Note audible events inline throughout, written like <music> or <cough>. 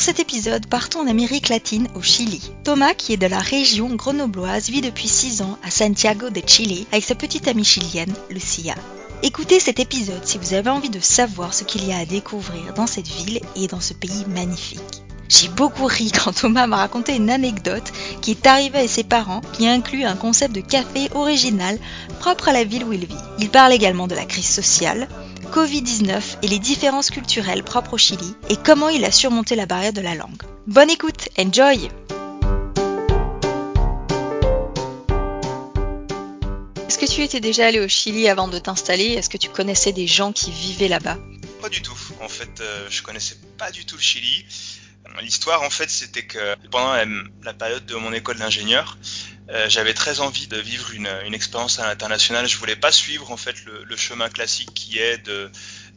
Pour cet épisode, partons en Amérique latine, au Chili. Thomas, qui est de la région grenobloise, vit depuis 6 ans à Santiago de Chile avec sa petite amie chilienne, Lucia. Écoutez cet épisode si vous avez envie de savoir ce qu'il y a à découvrir dans cette ville et dans ce pays magnifique. J'ai beaucoup ri quand Thomas m'a raconté une anecdote qui est arrivée à ses parents qui inclut un concept de café original propre à la ville où il vit. Il parle également de la crise sociale, Covid-19 et les différences culturelles propres au Chili et comment il a surmonté la barrière de la langue. Bonne écoute, enjoy Est-ce que tu étais déjà allé au Chili avant de t'installer? Est-ce que tu connaissais des gens qui vivaient là-bas? Pas du tout. En fait, euh, je connaissais pas du tout le Chili. L'histoire, en fait, c'était que pendant la, période de mon école d'ingénieur, euh, j'avais très envie de vivre une, expérience à l'international. Je voulais pas suivre en fait le, chemin classique qui est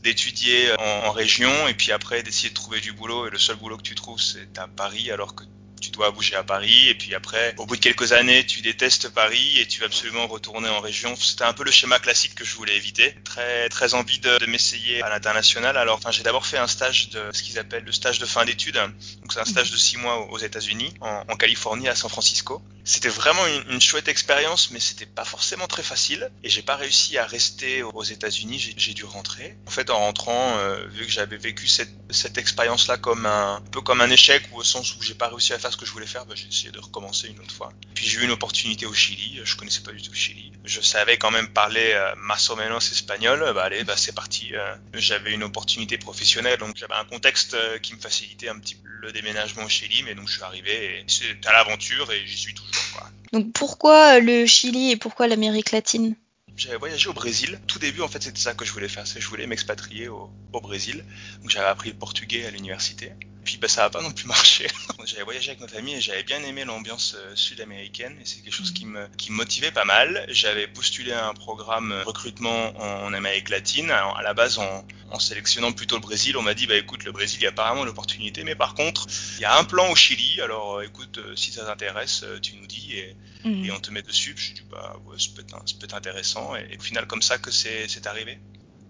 d'étudier en, en, région et puis après d'essayer de trouver du boulot et le seul boulot que tu trouves c'est à Paris alors que dois bouger à Paris et puis après au bout de quelques années tu détestes Paris et tu vas absolument retourner en région c'était un peu le schéma classique que je voulais éviter très très envie de, m'essayer à l'international alors j'ai d'abord fait un stage de ce qu'ils appellent le stage de fin d'études donc c'est un stage de six mois aux États-Unis en, Californie à San Francisco c'était vraiment une, chouette expérience, mais c'était pas forcément très facile. Et j'ai pas réussi à rester aux États-Unis. J'ai dû rentrer. En fait, en rentrant, euh, vu que j'avais vécu cette, cette expérience-là comme un, un, peu comme un échec, ou au sens où j'ai pas réussi à faire ce que je voulais faire, bah, j'ai essayé de recommencer une autre fois. Puis j'ai eu une opportunité au Chili. Je connaissais pas du tout le Chili. Je savais quand même parler euh, más o menos espagnol. Bah allez, bah c'est parti. Euh, j'avais une opportunité professionnelle, donc j'avais un contexte euh, qui me facilitait un petit peu le déménagement au Chili. Mais donc je suis arrivé et c'était à l'aventure et j'y suis toujours. Quoi. Donc pourquoi le Chili et pourquoi l'Amérique latine? J'avais voyagé au Brésil. Tout début, en fait, c'était ça que je voulais faire. C'est je voulais m'expatrier au, au, Brésil. Donc, j'avais appris le portugais à l'université. Puis, bah, ça n'a pas non plus marché. <laughs> j'avais voyagé avec ma famille et j'avais bien aimé l'ambiance euh, sud-américaine. Et c'est quelque chose qui me, qui me motivait pas mal. J'avais postulé à un programme recrutement en, Amérique latine. Alors, à la base, en, en sélectionnant plutôt le Brésil, on m'a dit, bah, écoute, le Brésil, il y a apparemment l'opportunité. Mais par contre, il y a un plan au Chili. Alors, euh, écoute, si ça t'intéresse, tu nous dis et, mmh. et on te met dessus. Je dis, bah, ouais, ça peut être, ça peut être intéressant et au final comme ça que c'est arrivé.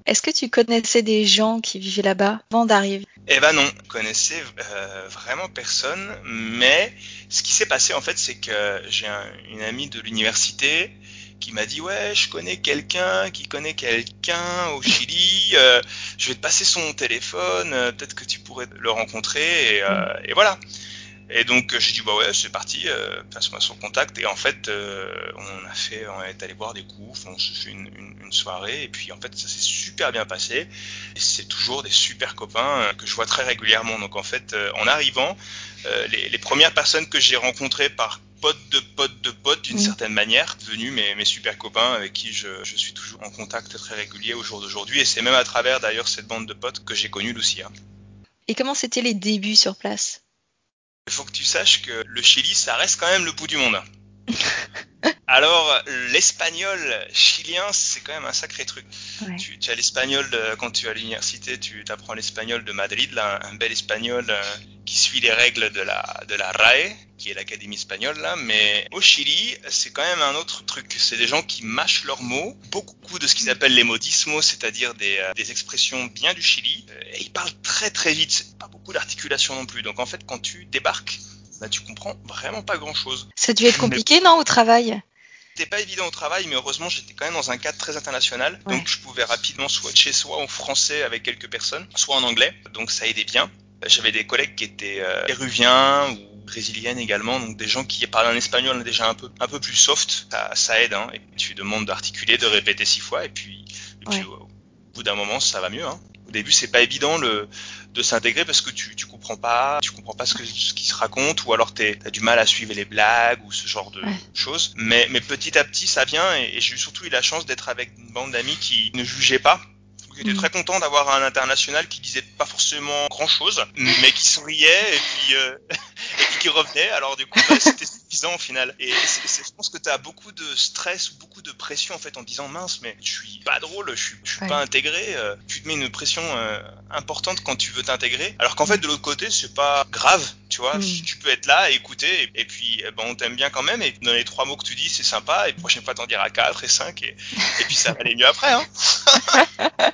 Est-ce que tu connaissais des gens qui vivaient là-bas avant d'arriver? Eh ben non, je connaissais euh, vraiment personne, mais ce qui s'est passé en fait c'est que j'ai un, une amie de l'université qui m'a dit ouais je connais quelqu'un qui connaît quelqu'un au Chili, euh, je vais te passer son téléphone, euh, peut-être que tu pourrais le rencontrer et, et voilà. Et donc j'ai dit bah ouais c'est parti, euh, passe-moi son contact. Et en fait euh, on a fait, on est allé boire des coups, on se fait une, une, une, soirée et puis en fait ça s'est super bien passé. Et c'est toujours des super copains euh, que je vois très régulièrement. Donc en fait euh, en arrivant, euh, les, les, premières personnes que j'ai rencontrées par potes de potes de potes d'une mmh. certaine manière, devenus mes, mes, super copains avec qui je, je, suis toujours en contact très régulier au jour d'aujourd'hui. Et c'est même à travers d'ailleurs cette bande de potes que j'ai connu Lucia. Et comment c'était les débuts sur place? Il faut que tu saches que le Chili, ça reste quand même le bout du monde. <laughs> Alors, l'espagnol chilien, c'est quand même un sacré truc. Ouais. Tu, tu, as l'espagnol, quand tu es à l'université, tu apprends l'espagnol de Madrid, là, un bel espagnol euh, qui suit les règles de la, de la RAE, qui est l'Académie espagnole, là. Mais au Chili, c'est quand même un autre truc. C'est des gens qui mâchent leurs mots, beaucoup de ce qu'ils appellent les modismos, c'est-à-dire des, euh, des, expressions bien du Chili. Et ils parlent très très vite, pas beaucoup d'articulation non plus. Donc en fait, quand tu débarques, bah, tu comprends vraiment pas grand chose. Ça a dû être compliqué, mais... non, au travail? C'était pas évident au travail, mais heureusement, j'étais quand même dans un cadre très international. Ouais. Donc, je pouvais rapidement switcher soit en français avec quelques personnes, soit en anglais. Donc, ça aidait bien. J'avais des collègues qui étaient euh, péruviens ou brésiliennes également, donc des gens qui parlaient en espagnol déjà un peu, un peu plus soft. Ça, ça aide, hein. Et tu demandes d'articuler, de répéter six fois, et puis, et puis ouais. au, au bout d'un moment, ça va mieux. Hein. Au début, c'est pas évident le, de s'intégrer parce que tu, tu comprends pas, tu comprends pas ce, que, ce qui se raconte, ou alors tu as du mal à suivre les blagues ou ce genre de ouais. choses. Mais, mais petit à petit, ça vient, et, et j'ai surtout eu la chance d'être avec une bande d'amis qui ne jugeaient pas J'étais très content d'avoir un international qui disait pas forcément grand chose, mais qui souriait et puis, euh, <laughs> et puis qui revenait. Alors du coup, bah, c'était suffisant au final. Et je pense que tu as beaucoup de stress ou beaucoup de pression en fait en disant mince, mais je suis pas drôle, je suis, je suis pas intégré. Euh, tu te mets une pression euh, importante quand tu veux t'intégrer. Alors qu'en fait, de l'autre côté, c'est pas grave. Tu vois, mm. tu peux être là et écouter, et, puis eh ben, on t'aime bien quand même, et dans les trois mots que tu dis, c'est sympa, et la prochaine fois t'en diras quatre et cinq, et, et puis ça va aller mieux après. Hein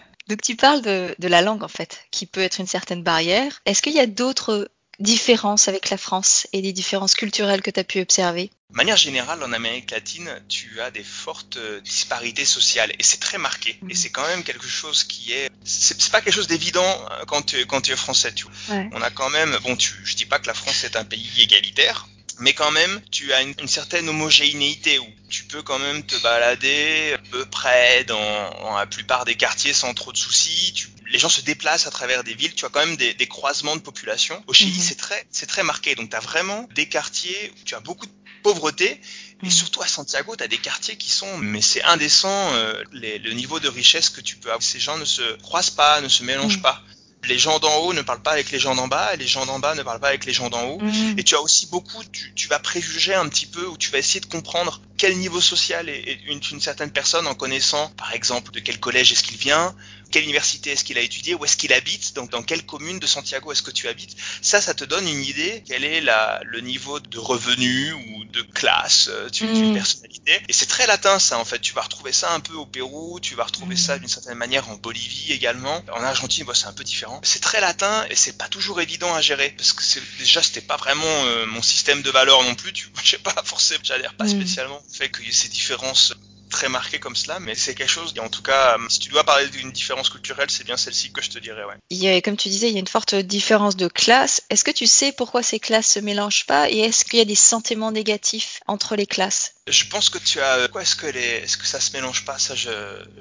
<laughs> Donc tu parles de, de, la langue en fait, qui peut être une certaine barrière. Est-ce qu'il y a d'autres différences avec la France et des différences culturelles que tu as pu observer? De manière générale, en Amérique latine, tu as des fortes disparités sociales et c'est très marqué. Et mhm. c'est quand même quelque chose qui est, c'est pas quelque chose d'évident euh, quand tu quand tu es français. Tu vois. On a quand même, bon, tu, je dis pas que la France est un pays égalitaire, mais quand même, tu as une, certaine homogénéité où tu peux quand même te balader à peu près dans, la plupart des quartiers sans trop de soucis. les gens se déplacent à travers des villes. Tu as quand même des, croisements de population. Au Chili, mhm. c'est très, c'est très marqué. Donc, tu as vraiment des quartiers où tu as beaucoup de pauvreté. Et mhm. surtout à Santiago, tu as des quartiers qui sont, mais c'est indécent, euh, le niveau de richesse que tu peux avoir. Ces gens ne se croisent pas, ne se mélangent mhm. pas les gens d'en haut ne parlent pas avec les gens d'en bas et les gens d'en bas ne parlent pas avec les gens d'en haut. Mhm. Et tu as aussi beaucoup, tu, tu, vas préjuger un petit peu ou tu vas essayer de comprendre quel niveau social est, une, une, certaine personne en connaissant, par exemple, de quel collège est-ce qu'il vient, quelle université est-ce qu'il a étudié, où est-ce qu'il habite, donc dans quelle commune de Santiago est-ce que tu habites. Ça, ça te donne une idée quel est la, le niveau de revenu ou de classe euh, d'une mm. personnalité. Et c'est très latin ça en fait. Tu vas retrouver ça un peu au Pérou, tu vas retrouver ça mm. d'une certaine manière en Bolivie également. En Argentine, bon, c'est un peu différent. C'est très latin et c'est pas toujours évident à gérer parce que déjà c'était pas vraiment euh, mon système de valeurs non plus. Tu, <laughs> je sais pas forcément, j'adhère pas mm. spécialement fait qu'il y ait ces différences très marqué comme cela, mais c'est quelque chose, et en tout cas, euh, si tu dois parler d'une différence culturelle, c'est bien celle-ci que je te dirais, ouais. Il y a, comme tu disais, il y a une forte différence de classe. Est-ce que tu sais pourquoi ces classes se mélangent pas et est-ce qu'il y a des sentiments négatifs entre les classes? Je pense que tu as, quoi est-ce que les, est-ce que ça se mélange pas? Ça, je,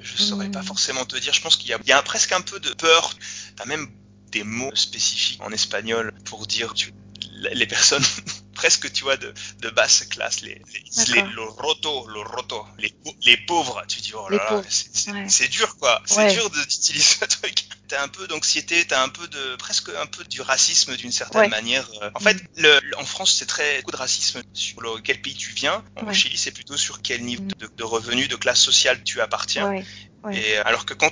je saurais pas hmm. forcément te dire. Je pense qu'il y a, il y a presque un peu de peur. T'as même des mots spécifiques en espagnol pour dire tu, les personnes presque, tu vois, de, de basse classe, les, les, les le roto, le roto, les, les pauvres, tu dis, oh là là, c'est dur, quoi. C'est dur d'utiliser ce truc. T'as un peu d'anxiété, t'as un peu de, presque un peu du racisme d'une certaine manière. En fait, le, en France, c'est très beaucoup de racisme sur le, quel pays tu viens. En Chili, c'est plutôt sur quel niveau de, de revenu, de classe sociale tu appartiens. Et alors que quand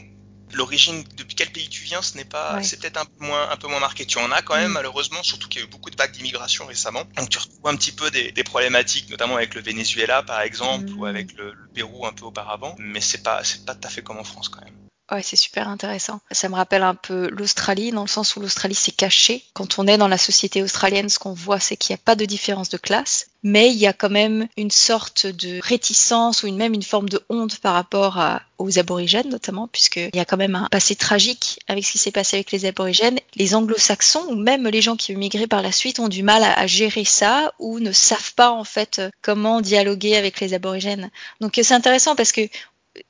l'origine, depuis quel pays tu viens, ce n'est pas, c'est peut-être un peu moins, un peu moins marqué. Tu en as quand même, mm. malheureusement, surtout qu'il y a eu beaucoup de vagues d'immigration récemment. Donc tu retrouves un petit peu des, des problématiques, notamment avec le Venezuela, par exemple, ou mm. avec le, le, Pérou un peu auparavant. Mais c'est pas, c'est pas tout à fait comme en France quand même. Ouais, c'est super intéressant. Ça me rappelle un peu l'Australie, dans le sens où l'Australie s'est cachée. Quand on est dans la société australienne, ce qu'on voit, c'est qu'il n'y a pas de différence de classe, mais il y a quand même une sorte de réticence ou même une forme de honte par rapport aux aborigènes, notamment, puisqu'il y a quand même un passé tragique avec ce qui s'est passé avec les aborigènes. Les anglo-saxons, ou même les gens qui ont migré par la suite, ont du mal à gérer ça ou ne savent pas, en fait, comment dialoguer avec les aborigènes. Donc c'est intéressant parce que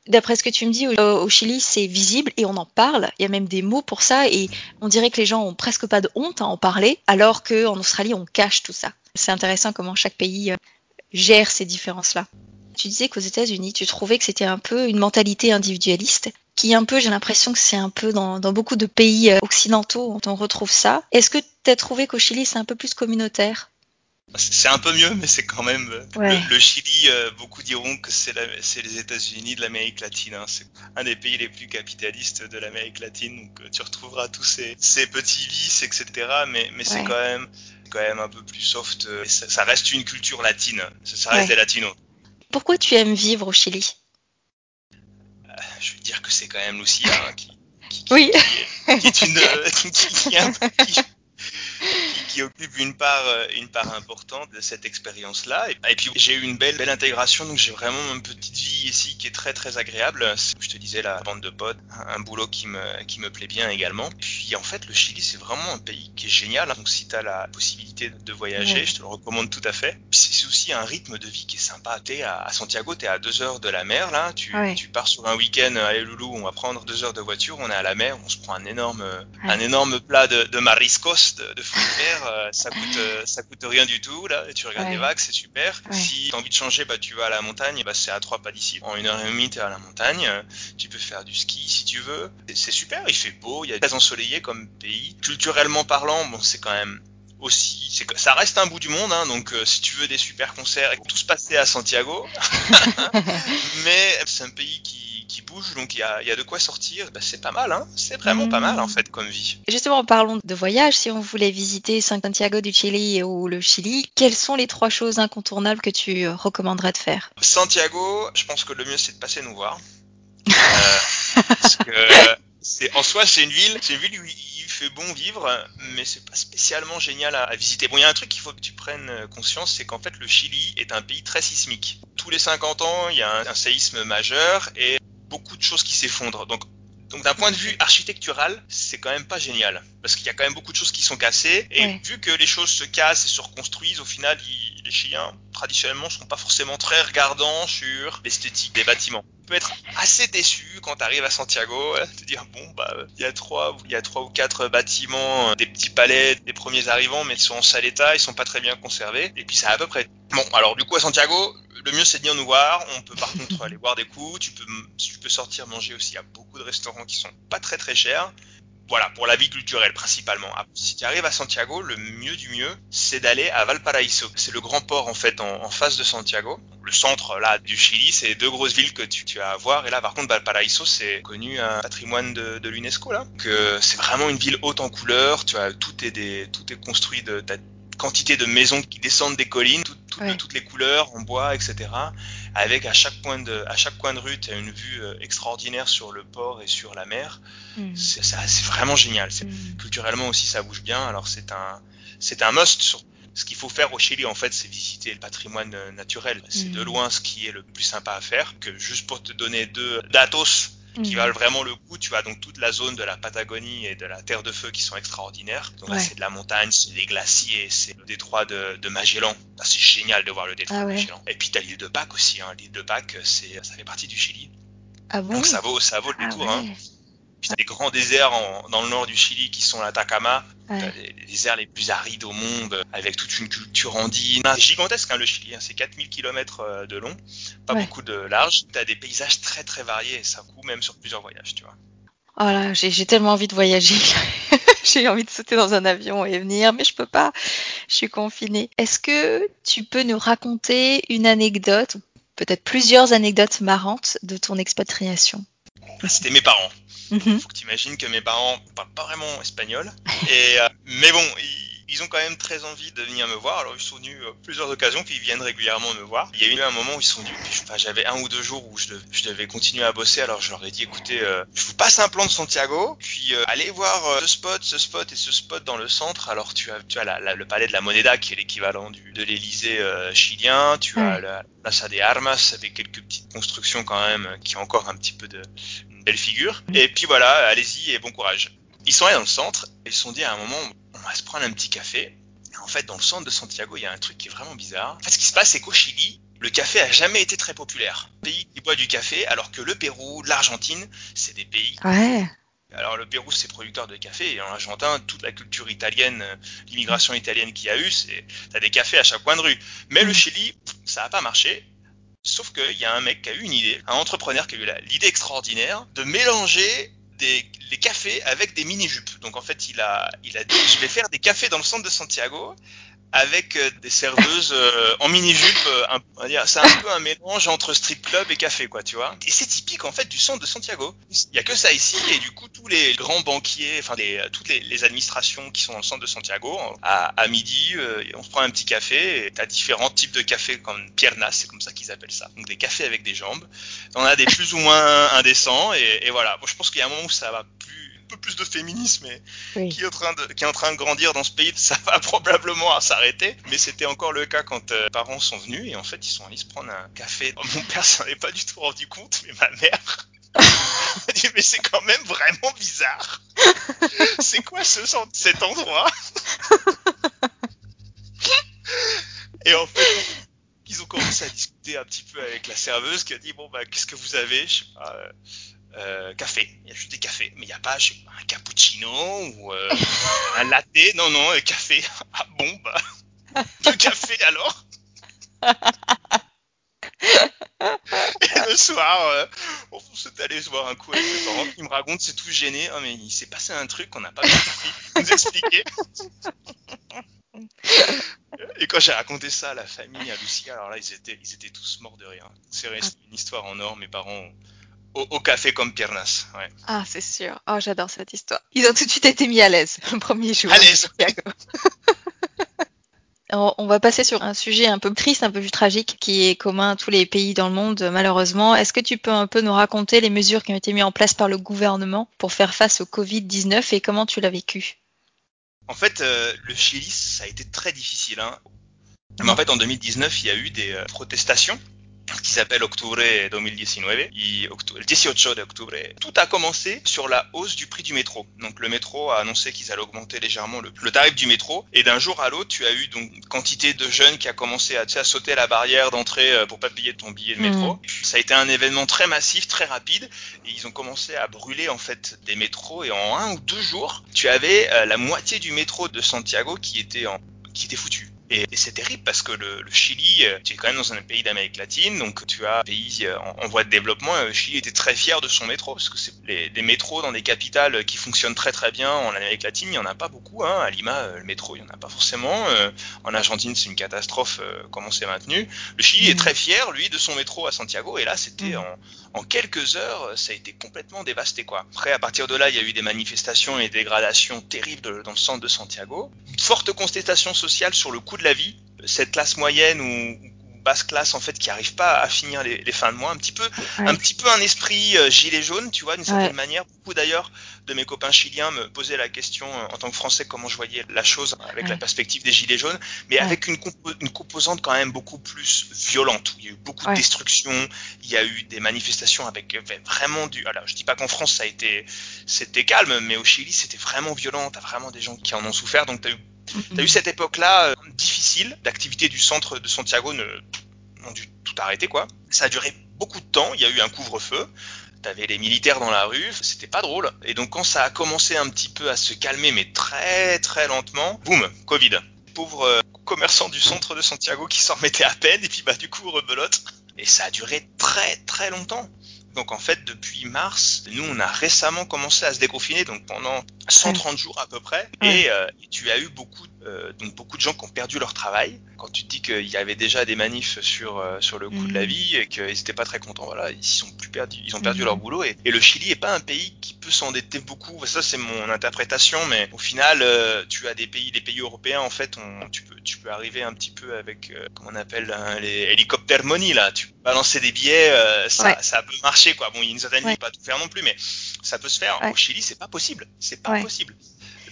d'après ce que tu me dis, au, Chili, c'est visible et on en parle. Il y a même des mots pour ça et on dirait que les gens ont presque pas de honte à en parler, alors qu'en Australie, on cache tout ça. C'est intéressant comment chaque pays euh, gère ces différences-là. Tu disais qu'aux États-Unis, tu trouvais que c'était un peu une mentalité individualiste, qui un peu, j'ai l'impression que c'est un peu dans, beaucoup de pays euh, occidentaux, on retrouve ça. Est-ce que tu as trouvé qu'au Chili, c'est un peu plus communautaire? C'est un peu mieux, mais c'est quand même euh, le, Chili. Euh, beaucoup diront que c'est les États-Unis de l'Amérique latine. Hein. C'est un des pays les plus capitalistes de l'Amérique latine. Donc euh, tu retrouveras tous ces, ces, petits vices, etc. Mais, mais c'est quand même quand même un peu plus soft. Ça, reste une culture latine. Ça, reste des latinos. Pourquoi tu aimes vivre au Chili? Je veux dire que c'est quand même Lucia hein, qui, qui, oui. qui, est, une <laughs> qui, est un, <laughs> qui occupe une part, euh, une part importante de cette expérience-là. Et, puis j'ai eu une belle, belle intégration, donc j'ai vraiment une petite vie ici qui est très très agréable. Je te disais la bande de potes, un boulot qui me, qui me plaît bien également. Puis en fait, le Chili, c'est vraiment un pays qui est génial. Donc si tu as la possibilité de voyager, je te le recommande tout à fait. C'est aussi un rythme de vie qui est sympa. T'es à, à Santiago, tu es à deux heures de la mer là. Tu, tu pars sur un week-end, allez loulou, on va prendre deux heures de voiture, on est à la mer, on se prend un énorme, un énorme plat de, de mariscos, de, de fruits de mer euh, ça coûte euh, ça coûte rien du tout là. Et tu regardes les vagues, c'est super. Si t'as envie de changer, bah tu vas à la montagne. Bah c'est à trois pas d'ici. En une heure et demie, t'es à la montagne. Tu peux faire du ski si tu veux. C'est super. Il fait beau. Il y a très ensoleillé comme pays. Culturellement parlant, bon c'est quand même aussi, ça reste un bout du monde, hein, donc si tu veux des super concerts, et tout se passer à Santiago, <laughs> <laughs> mais c'est un pays qui qui bouge, donc il y a, y a, de quoi sortir. Bah, c'est pas mal, hein c'est vraiment pas mal en mmh. fait comme vie. Justement, parlons de voyage. Si on voulait visiter Santiago du Chili ou le Chili, quelles sont les trois choses incontournables que tu recommanderais de faire? Santiago, je pense que le mieux c'est de passer nous voir. <laughs> euh, parce que c'est en soi c'est une ville, c'est une ville où il bon vivre, mais c'est pas spécialement génial à, visiter. Bon, il y a un truc qu'il faut que tu prennes conscience, c'est qu'en fait le Chili est un pays très sismique. Tous les 50 ans, il y a un séisme majeur et beaucoup de choses qui s'effondrent. Donc, donc d'un point de vue architectural, c'est quand même pas génial parce qu'il y a quand même beaucoup de choses qui sont cassées et vu que les choses se cassent et se reconstruisent, au final, les Chiliens traditionnellement sont pas forcément très regardants sur l'esthétique des bâtiments. Tu peux être assez déçu quand tu arrives à Santiago, te dire bon bah il y a trois, il y a trois ou quatre bâtiments, des petits palais, des premiers arrivants, mais ils sont en sale état, ils sont pas très bien conservés et puis ça à peu près. Bon alors du coup à Santiago, le mieux c'est de venir nous voir. On peut par contre <laughs> aller boire des coups. Tu peux, tu peux sortir manger aussi. Il y a beaucoup de restaurants qui sont pas très très chers. Voilà, pour la vie culturelle principalement. Ah, si tu arrives à Santiago, le mieux du mieux, c'est d'aller à Valparaíso. C'est le grand port en fait en, face de Santiago. Le centre là du Chili, c'est deux grosses villes que tu, as à voir. Et là, par contre, Valparaíso, c'est connu un patrimoine de, l'UNESCO là. Que c'est vraiment une ville haute en couleurs. Tu as tout est des, tout est construit de quantité de maisons qui descendent des collines, de toutes les couleurs, en bois, etc. Avec à chaque point de, à chaque coin de rue, tu as une vue euh, extraordinaire sur le port et sur la mer. Mm. C'est vraiment génial. Mm. Culturellement aussi, ça bouge bien. Alors c'est un, c'est un must. ce qu'il faut faire au Chili, en fait, c'est visiter le patrimoine euh, naturel. C'est de mm. loin ce qui est le plus sympa à faire. Que juste pour te donner deux datos, qui valent vraiment le coup. Tu as donc toute la zone de la Patagonie et de la Terre de Feu qui sont extraordinaires. Donc là, c'est de la montagne, c'est des glaciers, c'est le détroit de, de Magellan. c'est génial de voir le détroit ah de Magellan. Et puis tu as l'île de Pâques aussi. Hein. L'île de Pâques, c'est, ça fait partie du Chili. Ah bon? Donc ça vaut, ça vaut le ah détour. Hein. Puis t'as des grands déserts dans le nord du Chili qui sont l'Atacama, les, déserts les plus arides au monde, avec toute une culture andine. C'est gigantesque hein, le Chili, hein, c'est 4000 km euh, de long, pas beaucoup de large. T'as des paysages très très variés et ça coûte même sur plusieurs voyages, tu vois. Oh là, j'ai tellement envie de voyager. <laughs> j'ai envie de sauter dans un avion et venir, mais je peux pas. Je suis confinée. Est-ce que tu peux nous raconter une anecdote, peut-être plusieurs anecdotes marrantes de ton expatriation? C'était mes parents. Mhm. Faut que tu imagines que mes parents parlent pas vraiment espagnol. Et, euh, mais bon, ils, ont quand même très envie de venir me voir. Alors ils sont venus à plusieurs occasions, puis ils viennent régulièrement me voir. Il y a eu un moment où ils sont venus. Enfin, j'avais un ou deux jours où je, devais continuer à bosser. Alors je leur ai dit, écoutez, euh, je vous passe un plan de Santiago, puis euh, allez voir ce spot, ce spot et ce spot dans le centre. Alors tu as, tu as le palais de la Moneda, qui est l'équivalent de l'Élysée chilien. Tu as la Plaza de Armas avec quelques petites constructions quand même qui ont encore un petit peu de belle figure. Et puis voilà, allez-y et bon courage. Ils sont allés dans le centre et ils se sont dit à un moment, on va se prendre un petit café. Et en fait, dans le centre de Santiago, il y a un truc qui est vraiment bizarre. En fait, ce qui se passe, c'est qu'au Chili, le café a jamais été très populaire. Pays qui boit du café, alors que le Pérou, l'Argentine, c'est des pays. Ouais. Alors le Pérou c'est producteur de café et en Argentine toute la culture italienne, l'immigration italienne qu'il y a eu, c'est t'as des cafés à chaque coin de rue. Mais le. Chili, ça a pas marché Sauf qu'il y a un mec qui a eu une idée, un entrepreneur qui a eu l'idée extraordinaire de mélanger des, les cafés avec des mini-jupes. Donc en fait, il a, il a dit, je vais faire des cafés dans le centre de Santiago avec euh, des serveuses euh, en mini-jupe. Euh, c'est un peu un mélange entre strip club et café, quoi, tu vois. Et c'est typique, en fait, du centre de Santiago. Il y a que ça ici, et du coup, tous les grands banquiers, enfin, les, toutes les, administrations qui sont dans le centre de Santiago, à, midi, on se prend un petit café, et t'as différents types de cafés, comme piernas, c'est comme ça qu'ils appellent ça. Donc, des cafés avec des jambes. On a des plus ou moins indécents, et, et voilà. Bon, je pense qu'il y a un moment où ça va plus peu plus de féminisme qui, est en train de, qui est en train de grandir dans ce pays, <laughs> ça va probablement s'arrêter. Mais c'était encore le cas quand euh, les parents sont venus et en fait ils sont allés se prendre un café. Mon père s'en est pas du tout rendu compte, mais ma mère <laughs> dit mais c'est quand même vraiment bizarre. <laughs> c'est quoi ce, cet endroit? Et en fait, ils ont commencé à discuter un petit peu avec la serveuse qui a dit bon bah qu'est-ce que vous avez? Je sais pas. Euh, euh, café. Il y a juste des cafés, mais il n'y a pas un cappuccino ou euh, un latte. Non, non, un café. <laughs> Ah bon, bah, <laughs> deux cafés alors? Et le soir, euh, on s'est allé se voir un coup avec mes parents. Ils me racontent, c'est tout gêné. Oh, mais il s'est passé un truc qu'on n'a pas bien compris. Nous expliquer. Et quand j'ai raconté ça à la famille, à Lucie, alors là, ils étaient, ils étaient tous morts de rire. C'est resté une histoire en or. Mes parents au, café comme Piernas. Ouais. Ah, c'est sûr. Oh, j'adore cette histoire. Ils ont tout de suite été mis à l'aise le premier jour. À l'aise. <laughs> On va passer sur un sujet un peu triste, un peu plus tragique, qui est commun à tous les pays dans le monde, malheureusement. Est-ce que tu peux un peu nous raconter les mesures qui ont été mises en place par le gouvernement pour faire face au Covid-19 et comment tu l'as vécu? En fait, euh, le Chili, ça a été très difficile. Hein. Mais en fait, en 2019, il y a eu des euh, protestations qui s'appelle Octubre 2019, le 18 d'octobre. Tout a commencé sur la hausse du prix du métro. Donc le métro a annoncé qu'ils allaient augmenter légèrement le, tarif du métro. Et d'un jour à l'autre, tu as eu donc une quantité de jeunes qui a commencé à, à sauter la barrière d'entrée euh, pour pas payer ton billet de métro. Mmh. Ça a été un événement très massif, très rapide. Et ils ont commencé à brûler en fait des métros. Et en un ou deux jours, tu avais euh, la moitié du métro de Santiago qui était en qui était foutu. Et, c'est terrible parce que le, Chili, euh, tu es quand même dans un pays d'Amérique latine, donc tu as un pays euh, en, voie de développement. Le Chili était très fier de son métro parce que c'est les, des métros dans des capitales qui fonctionnent très très bien en Amérique latine, il y en a pas beaucoup. Hein. À Lima, euh, le métro, il y en a pas forcément. En Argentine, c'est une catastrophe comment c'est maintenu. Le Chili est mmh. très fier, lui, de son métro à Santiago. Et là, c'était mmh. en, en, quelques heures, ça a été complètement dévasté. Quoi. Après, à partir de là, il y a eu des manifestations et des dégradations terribles dans le centre de Santiago. Forte contestation sociale sur le coût de la vie, cette classe moyenne ou, basse classe en fait qui arrive pas à finir les, fins de mois, un petit peu, un petit peu un esprit euh, gilet jaune, tu vois, d'une certaine manière. Beaucoup d'ailleurs de mes copains chiliens me posaient la question euh, en tant que Français comment je voyais la chose avec la perspective des gilets jaunes, mais avec une, une, composante quand même beaucoup plus violente. il y a eu beaucoup de destruction, il y a eu des manifestations avec euh, vraiment du. Alors je dis pas qu'en France ça a été c'était calme, mais au Chili c'était vraiment violent. T'as vraiment des gens qui en ont souffert, donc t'as eu T'as eu cette époque-là euh, difficile, d'activité du centre de Santiago ne, ont dû tout arrêter quoi. Ça a duré beaucoup de temps, il y a eu un couvre-feu, t'avais les militaires dans la rue, c'était pas drôle. Et donc quand ça a commencé un petit peu à se calmer, mais très très lentement, boum, Covid. Pauvre euh, commerçant du centre de Santiago qui s'en remettait à peine, et puis bah du coup rebelote. Et ça a duré très très longtemps. Donc en fait, depuis mars, nous, on a récemment commencé à se déconfiner, donc pendant 130 jours à peu près. Et, euh, tu as eu beaucoup, euh, donc beaucoup de gens qui ont perdu leur travail. Quand tu te dis qu'il y avait déjà des manifs sur euh, sur le coût de la mm. vie et qu'ils n'étaient pas très contents, voilà, ils sont plus perdus, ils ont perdu mm. leur boulot. Et, et, le Chili est pas un pays qui peut s'endetter beaucoup. Ça, c'est mon interprétation, mais au final, tu as des pays, les pays européens, en fait, on, tu peux tu peux arriver un petit peu avec comment on appelle hein, les hélicoptères money là. Tu peux balancer des billets, ça, ça peut marcher quoi. Bon, il y a une certaine pas tout faire non plus, mais ça peut se faire. Au Chili, c'est pas possible. C'est pas possible.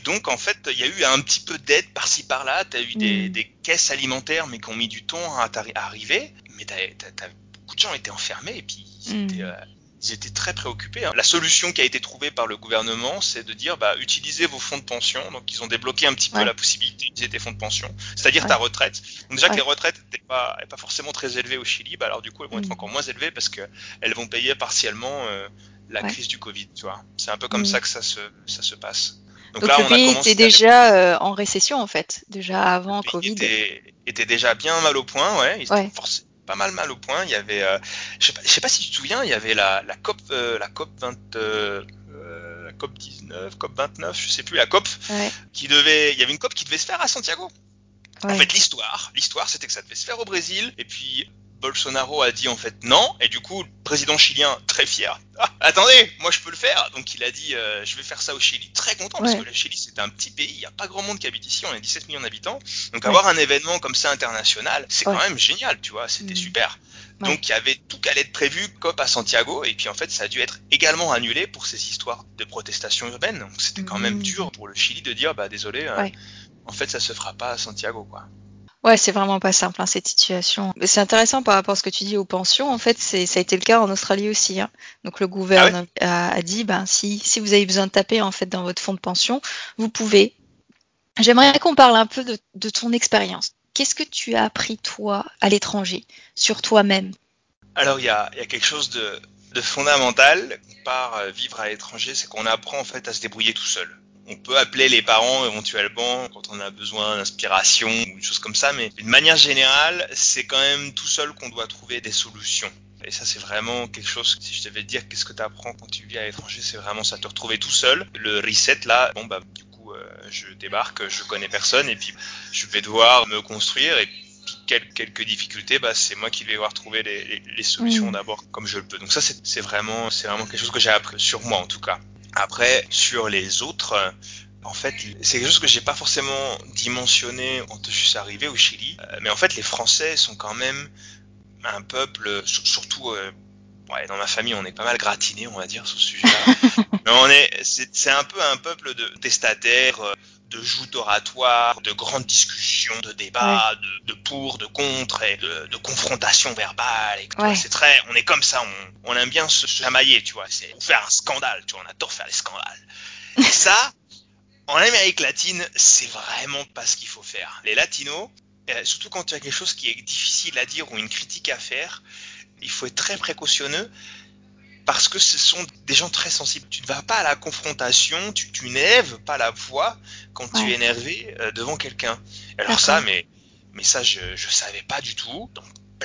Donc en fait, il y a eu un petit peu d'aide par-ci par-là. Tu as eu des, mm. des, caisses alimentaires, mais qui ont mis du temps à, arriver. Mais beaucoup de gens étaient enfermés et puis euh, ils étaient très préoccupés. Hein. La solution qui a été trouvée par le gouvernement, c'est de dire bah, utilisez vos fonds de pension. Donc ils ont débloqué un petit peu la possibilité d'utiliser tes fonds de pension, c'est-à-dire ta retraite. Donc déjà que les retraites n'étaient pas, pas forcément très élevées au Chili, bah, alors du coup elles vont être mm. encore moins élevées parce qu'elles vont payer partiellement euh, la crise du Covid. Tu vois, c'est un peu comme mm. ça que ça se, ça se passe. Donc, là, le pays était déjà euh, en récession en fait, déjà avant le Covid. Était, était déjà bien mal au point, ouais. Ouais pas mal mal au point. Il y avait, euh, je, sais pas, sais pas si tu te souviens, il y avait la, la COP, euh, la COP 20, euh, la COP 19, COP 29, je sais plus, la COP, qui devait, il y avait une COP qui devait se faire à Santiago. En fait, l'histoire, l'histoire, c'était que ça devait se faire au Brésil, et puis Bolsonaro a dit en fait non, et du coup, le président chilien, très fier, ah, attendez, moi je peux le faire, donc il a dit euh, je vais faire ça au Chili, très content, parce que le Chili c'est un petit pays, il n'y a pas grand monde qui habite ici, on est 17 millions d'habitants, donc avoir un événement comme ça international, c'est quand même génial, tu vois, c'était mm. super. Donc il y avait tout qu'allait être prévu, COP à Santiago, et puis en fait ça a dû être également annulé pour ces histoires de protestations urbaines, donc c'était quand même mm. dur pour le Chili de dire bah désolé, euh, en fait ça se fera pas à Santiago quoi. Ouais, c'est vraiment pas simple hein, cette situation. C'est intéressant par rapport à ce que tu dis aux pensions. En fait, c'est ça a été le cas en Australie aussi. Hein. Donc le gouvernement ah a, dit, ben si si vous avez besoin de taper en fait dans votre fonds de pension, vous pouvez. J'aimerais qu'on parle un peu de, de ton expérience. Qu'est-ce que tu as appris toi à l'étranger sur toi-même? Alors il y a, y a quelque chose de de fondamental, on part euh, vivre à l'étranger, c'est qu'on apprend en fait à se débrouiller tout seul. On peut appeler les parents éventuellement quand on a besoin d'inspiration ou des choses comme ça, mais d'une manière générale, c'est quand même tout seul qu'on doit trouver des solutions. Et ça, c'est vraiment quelque chose, si je devais te dire qu'est-ce que tu apprends quand tu vis à l'étranger, c'est vraiment ça, te retrouver tout seul. Le reset, là, bon, bah, du coup, euh, je débarque, je connais personne, et puis je vais devoir me construire, et quelques difficultés, bah, c'est moi qui vais devoir trouver les, solutions mm. d'abord comme je le peux. Donc ça, c'est vraiment, c'est vraiment quelque chose que j'ai appris sur moi en tout cas. Après, sur les autres, en fait, c'est quelque chose que j'ai pas forcément dimensionné quand je suis arrivé au Chili. Euh, mais en fait, les Français sont quand même un peuple, surtout euh, ouais, dans ma famille, on est pas mal gratiné, on va dire, sur ce sujet-là. <laughs> mais on est, c'est un peu un peuple de testataires, euh, de joutes oratoires, de grandes discussions, de débats, de, pour, de contre et de, de confrontations verbales. C'est très, on est comme ça, on, on aime bien se chamailler, tu vois. C'est faire un scandale, tu vois. On adore faire des scandales. Et <laughs> ça, en Amérique latine, c'est vraiment pas ce qu'il faut faire. Les latinos, euh, surtout quand tu as quelque chose qui est difficile à dire ou une critique à faire, il faut être très précautionneux parce que ce sont des gens très sensibles. Tu ne vas pas à la confrontation, tu, tu n'élèves pas la voix quand tu es énervé euh, devant quelqu'un. Alors ça, mais, mais ça, je ne savais pas du tout.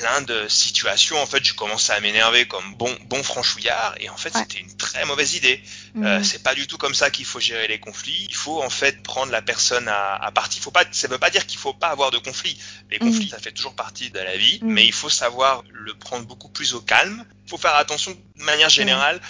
Plein de situations, en fait, je commençais à m'énerver comme bon, bon franchouillard, et en fait, c'était une très mauvaise idée. Euh, mhm. c'est pas du tout comme ça qu'il faut gérer les conflits. Il faut en fait prendre la personne à, à partie. Faut pas, ça veut pas dire qu'il faut pas avoir de conflits. Les mhm. conflits, ça fait toujours partie de la vie, mhm. mais il faut savoir le prendre beaucoup plus au calme. Il faut faire attention de manière générale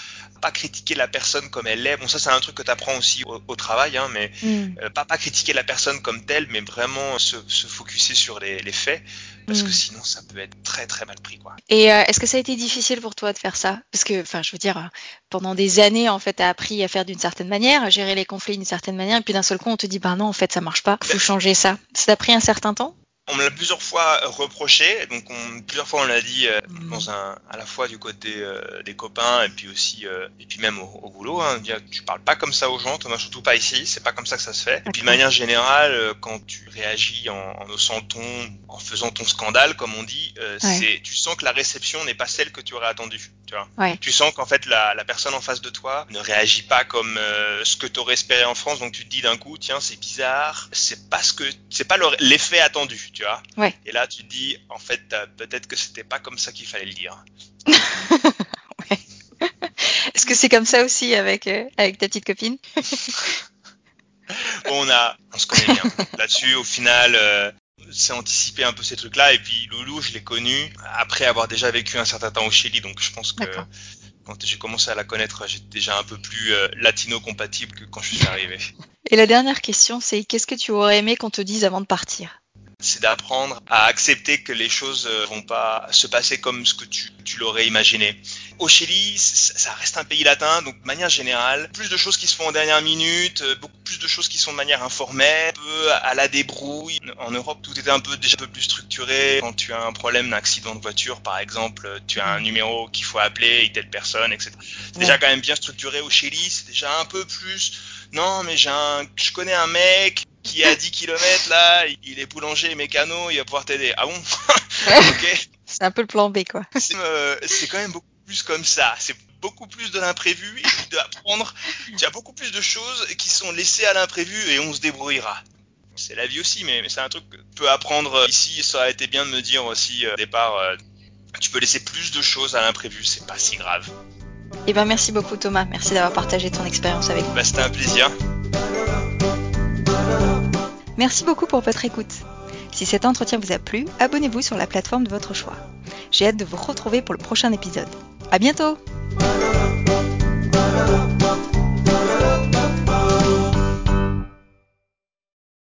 pas critiquer la personne comme elle est. Bon, ça, c'est un truc que tu apprends aussi au, travail, hein, mais euh, pas, pas critiquer la personne comme telle, mais vraiment se, se focuser sur les, les faits parce que mm. sinon ça peut être très très mal pris quoi. Et euh, est-ce que ça a été difficile pour toi de faire ça? Parce que enfin je veux dire pendant des années en fait tu as appris à faire d'une certaine manière, à gérer les conflits d'une certaine manière et puis d'un seul coup on te dit bah non en fait ça marche pas, faut ben changer ça. Ça t'a pris un certain temps? On me l'a plusieurs fois reproché, donc on, plusieurs fois on l'a dit euh, mm. dans un, à la fois du côté euh, des copains et puis aussi euh, et puis même au, boulot. Hein, dire tu parles pas comme ça aux gens, Thomas, surtout pas ici, c'est pas comme ça que ça se fait. Et puis de manière générale, quand tu réagis en, en haussant ton, en faisant ton scandale, comme on dit, c'est tu sens que la réception n'est pas celle que tu aurais attendue. Tu vois, tu sens qu'en fait la, la, personne en face de toi ne réagit pas comme ce que tu aurais espéré en France, donc tu te dis d'un coup tiens c'est bizarre, c'est pas ce que c'est pas l'effet attendu tu vois. Ouais. Et là, tu te dis, en fait, peut-être que c'était pas comme ça qu'il fallait le dire. <laughs> ouais. Est-ce que c'est comme ça aussi avec, euh, avec ta petite copine? <laughs> On a, on se connaît bien. <laughs> Là-dessus, au final, euh, c'est anticiper un peu ces trucs-là. Et puis Loulou, je l'ai connu après avoir déjà vécu un certain temps au Chili, donc je pense que quand j'ai commencé à la connaître, j'étais déjà un peu plus euh, latino-compatible que quand je suis arrivé. Et la dernière question, c'est qu'est-ce que tu aurais aimé qu'on te dise avant de partir? C'est d'apprendre à accepter que les choses euh, vont pas se passer comme ce que tu, tu l'aurais imaginé. Au Chili, ça reste un pays latin, donc de manière générale, plus de choses qui se font en dernière minute, euh, beaucoup plus de choses qui sont de manière informelle, un peu à la débrouille. En Europe, tout était un peu déjà un peu plus structuré. Quand tu as un problème d'accident de voiture, par exemple, tu as un numéro qu'il faut appeler, et telle personne, etc. C'est déjà quand même bien structuré au Chili, c'est déjà un peu plus non mais j'ai un, je connais un mec qui a 10 km là, il est boulanger, mécano, il va pouvoir t'aider. Ah bon <laughs> Ok. C'est un peu le plan B quoi. Euh, c'est quand même beaucoup plus comme ça. C'est beaucoup plus de l'imprévu et d'apprendre. Il y a beaucoup plus de choses qui sont laissées à l'imprévu et on se débrouillera. C'est la vie aussi, mais, c'est un truc que tu peux apprendre ici. Ça aurait été bien de me dire aussi euh, au départ, euh, tu peux laisser plus de choses à l'imprévu, c'est pas si grave. Eh ben merci beaucoup Thomas, merci d'avoir partagé ton expérience avec nous. Bah, C'était un plaisir. Merci beaucoup pour votre écoute. Si cet entretien vous a plu, abonnez-vous sur la plateforme de votre choix. J'ai hâte de vous retrouver pour le prochain épisode. À bientôt!